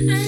I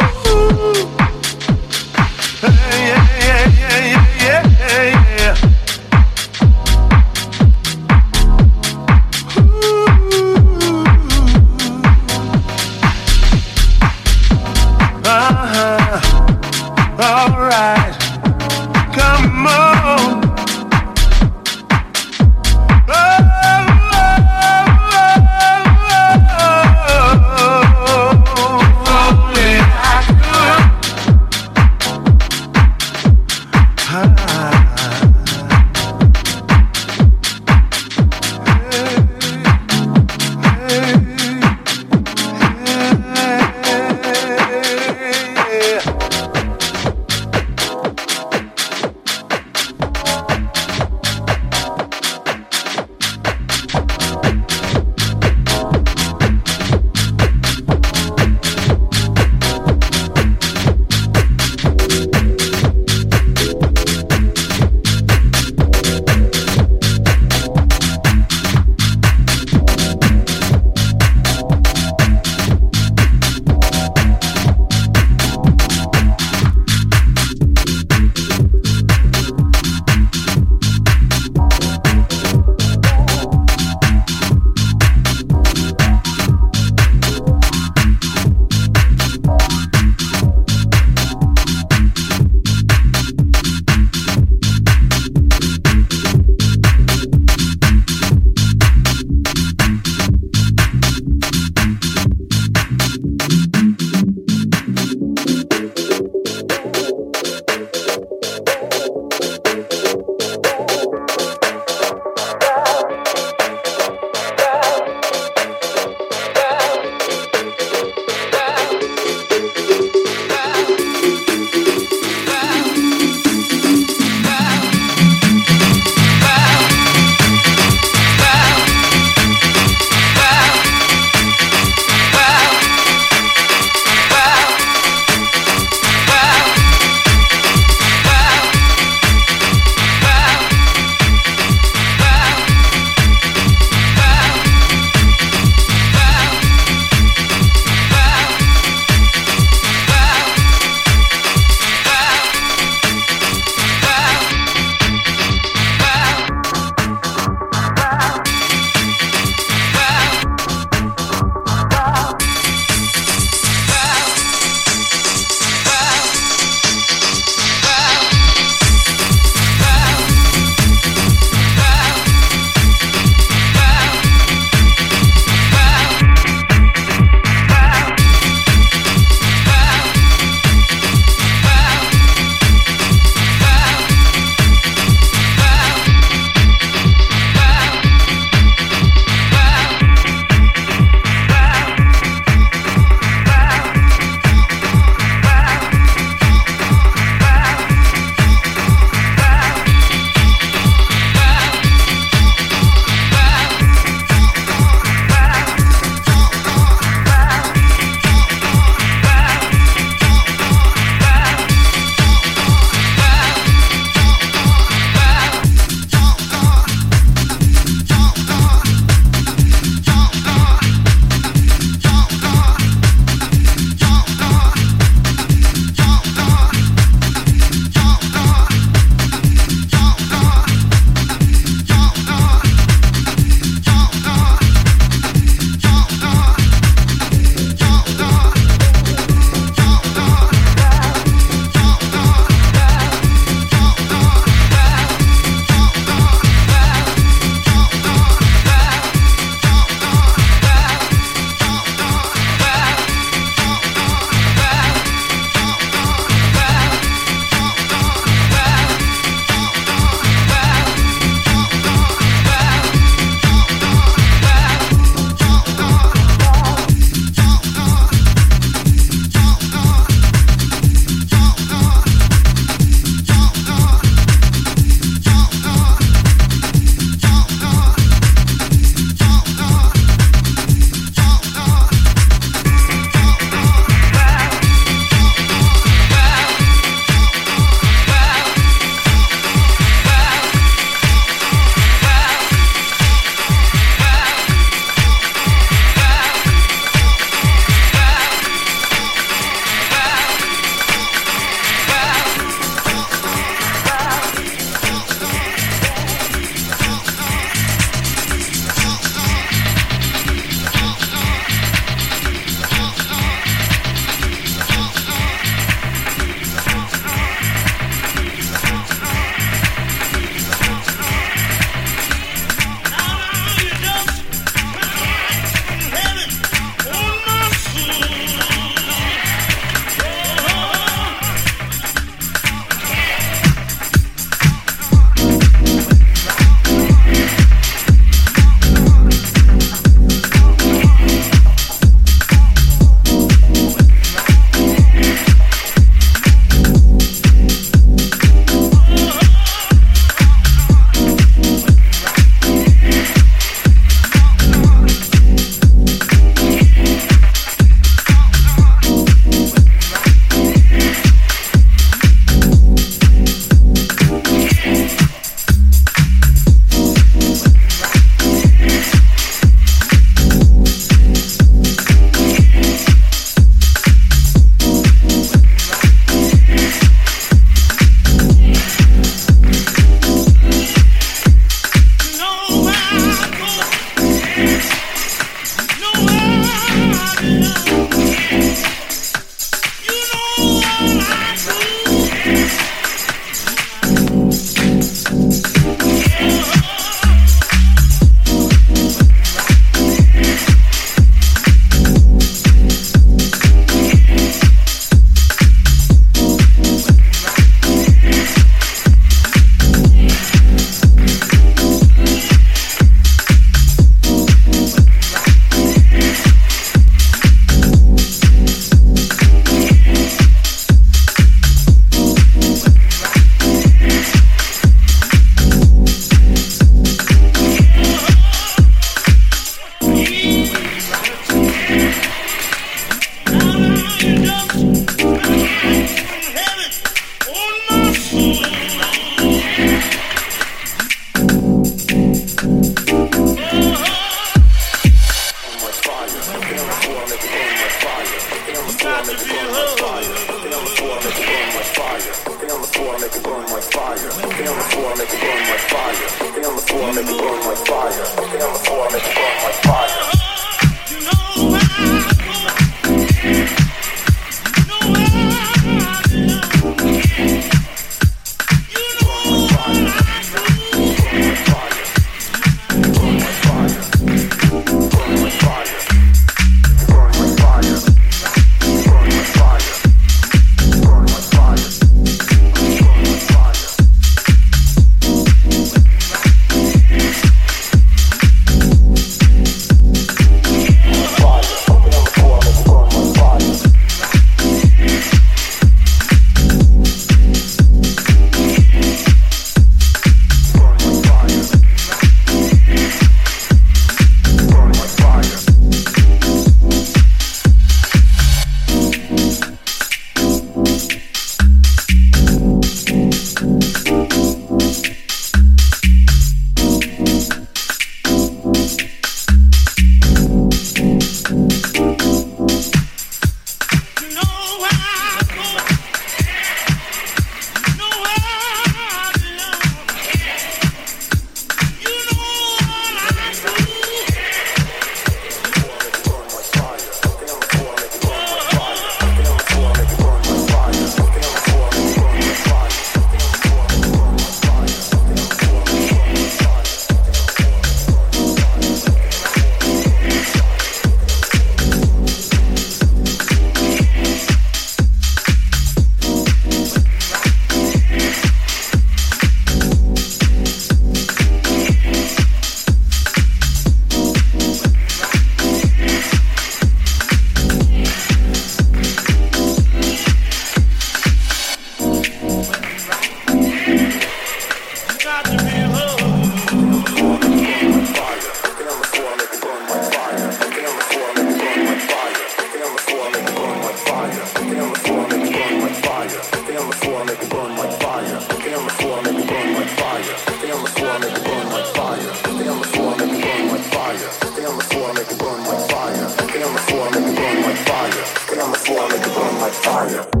fire.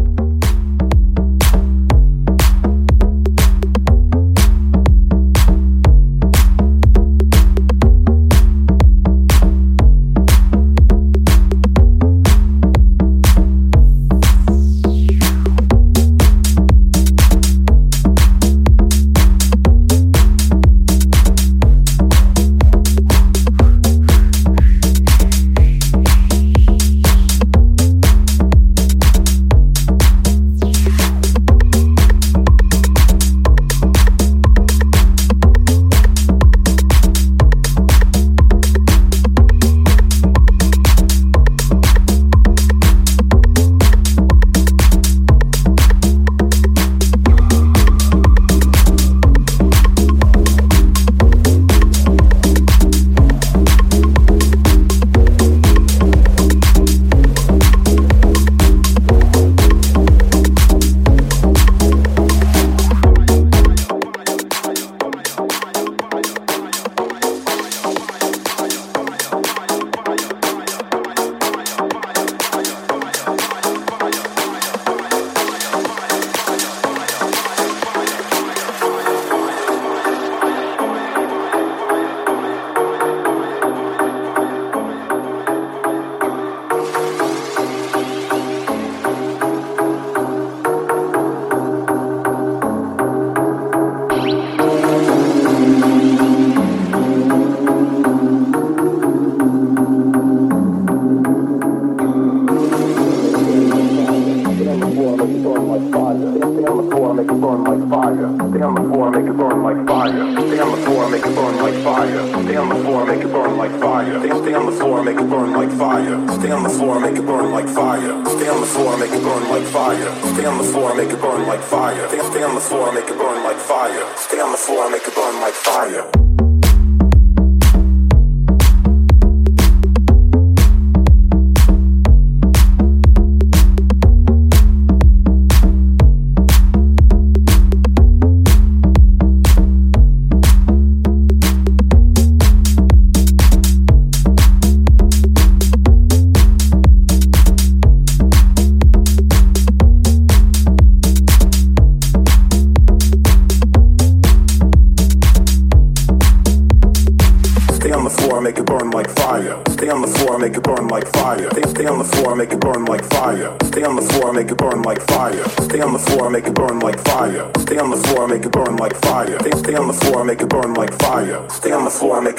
on the floor, make it burn like fire. Stay on the floor, make it burn like fire. Stay on the floor, make it burn like fire. Stay on the floor, make it burn like fire. Stay on the floor, make it burn like fire. Stay on the floor, make it burn like fire. Stay on the floor, make it burn like fire. Stay on the floor, make it burn like fire. Stay on the floor, make it burn like fire. Stay on the floor, make it burn like fire. Stay on the floor, make it burn like fire. Fire.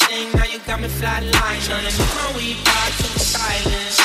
Now you got me flatlined. None a you we got to silence.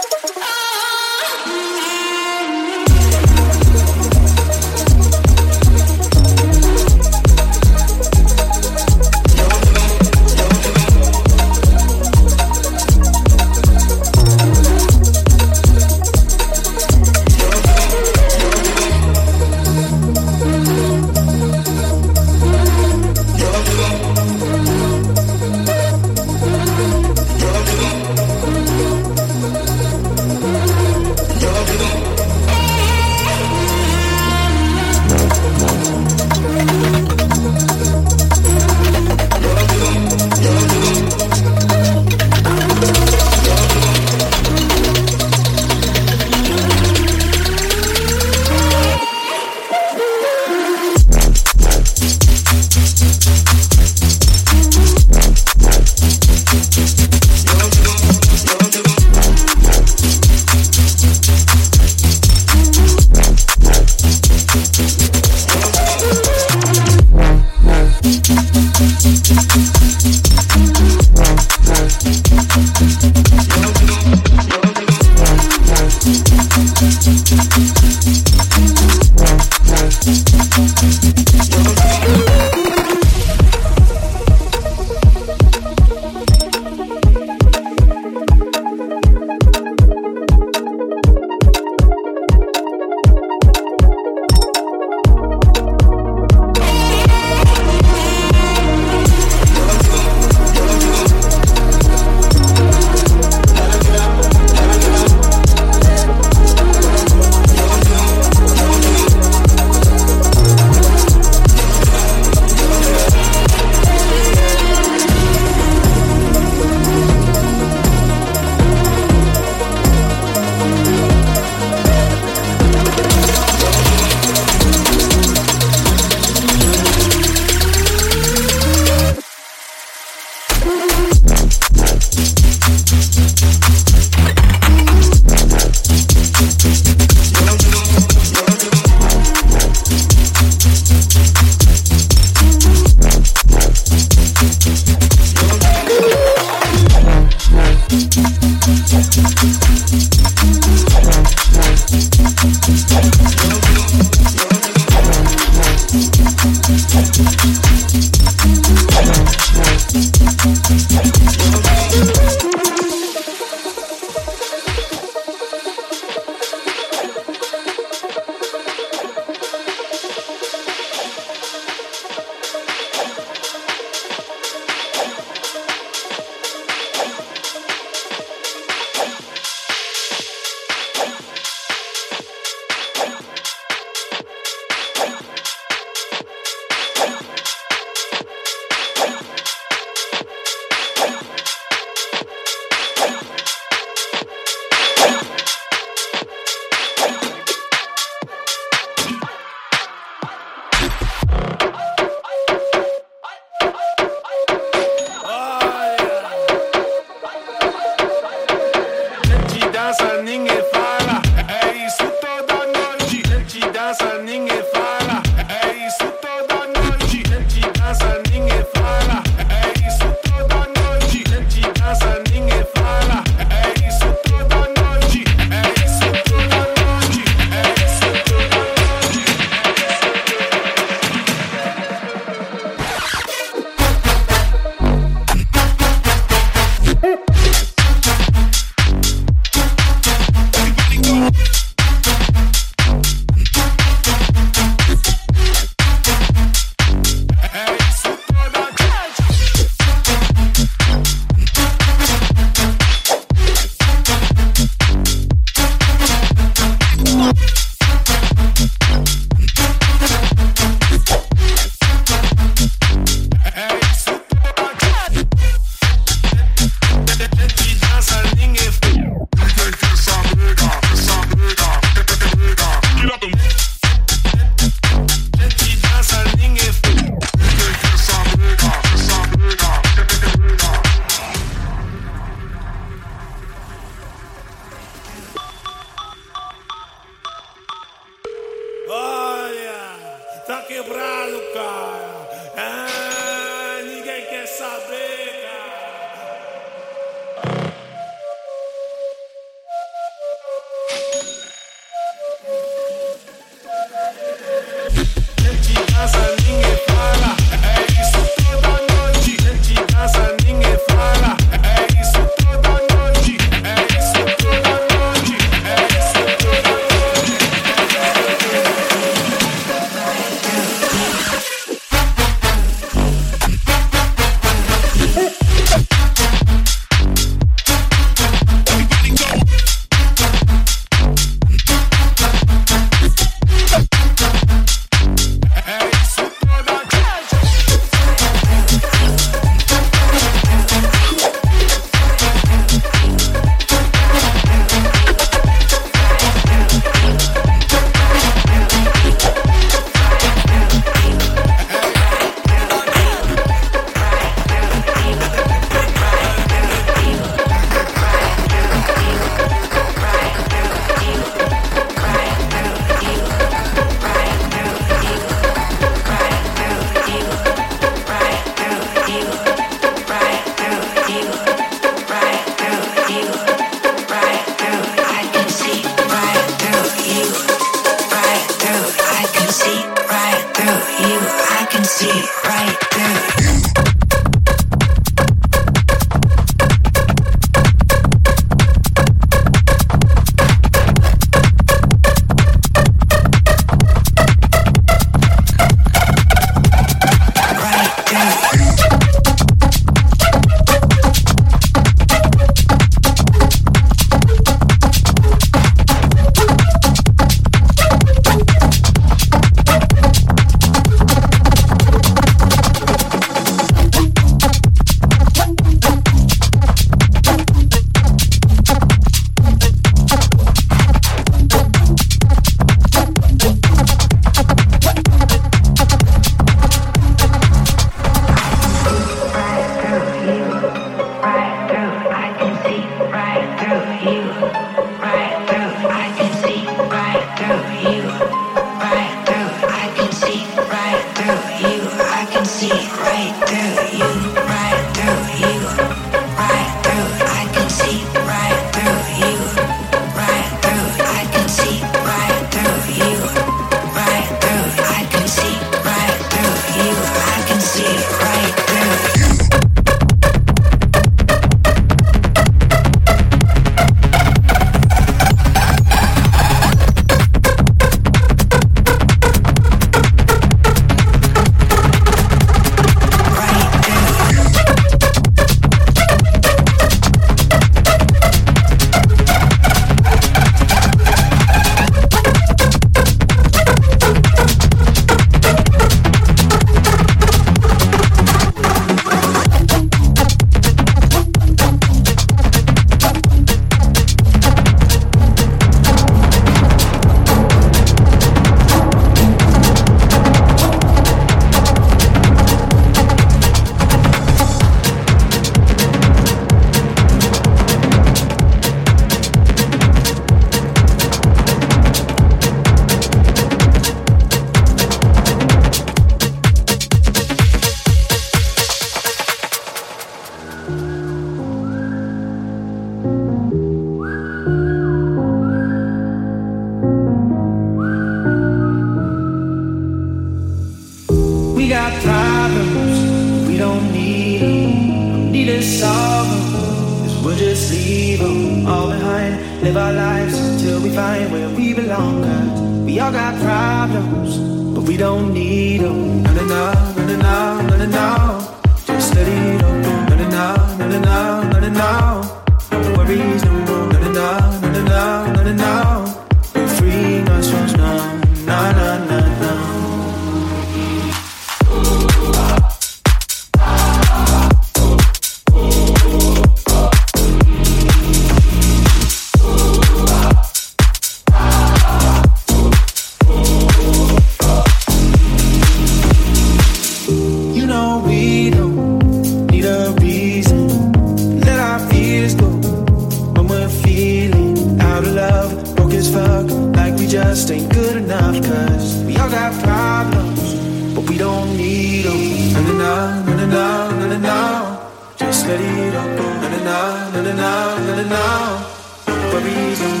Running out, running out, running out.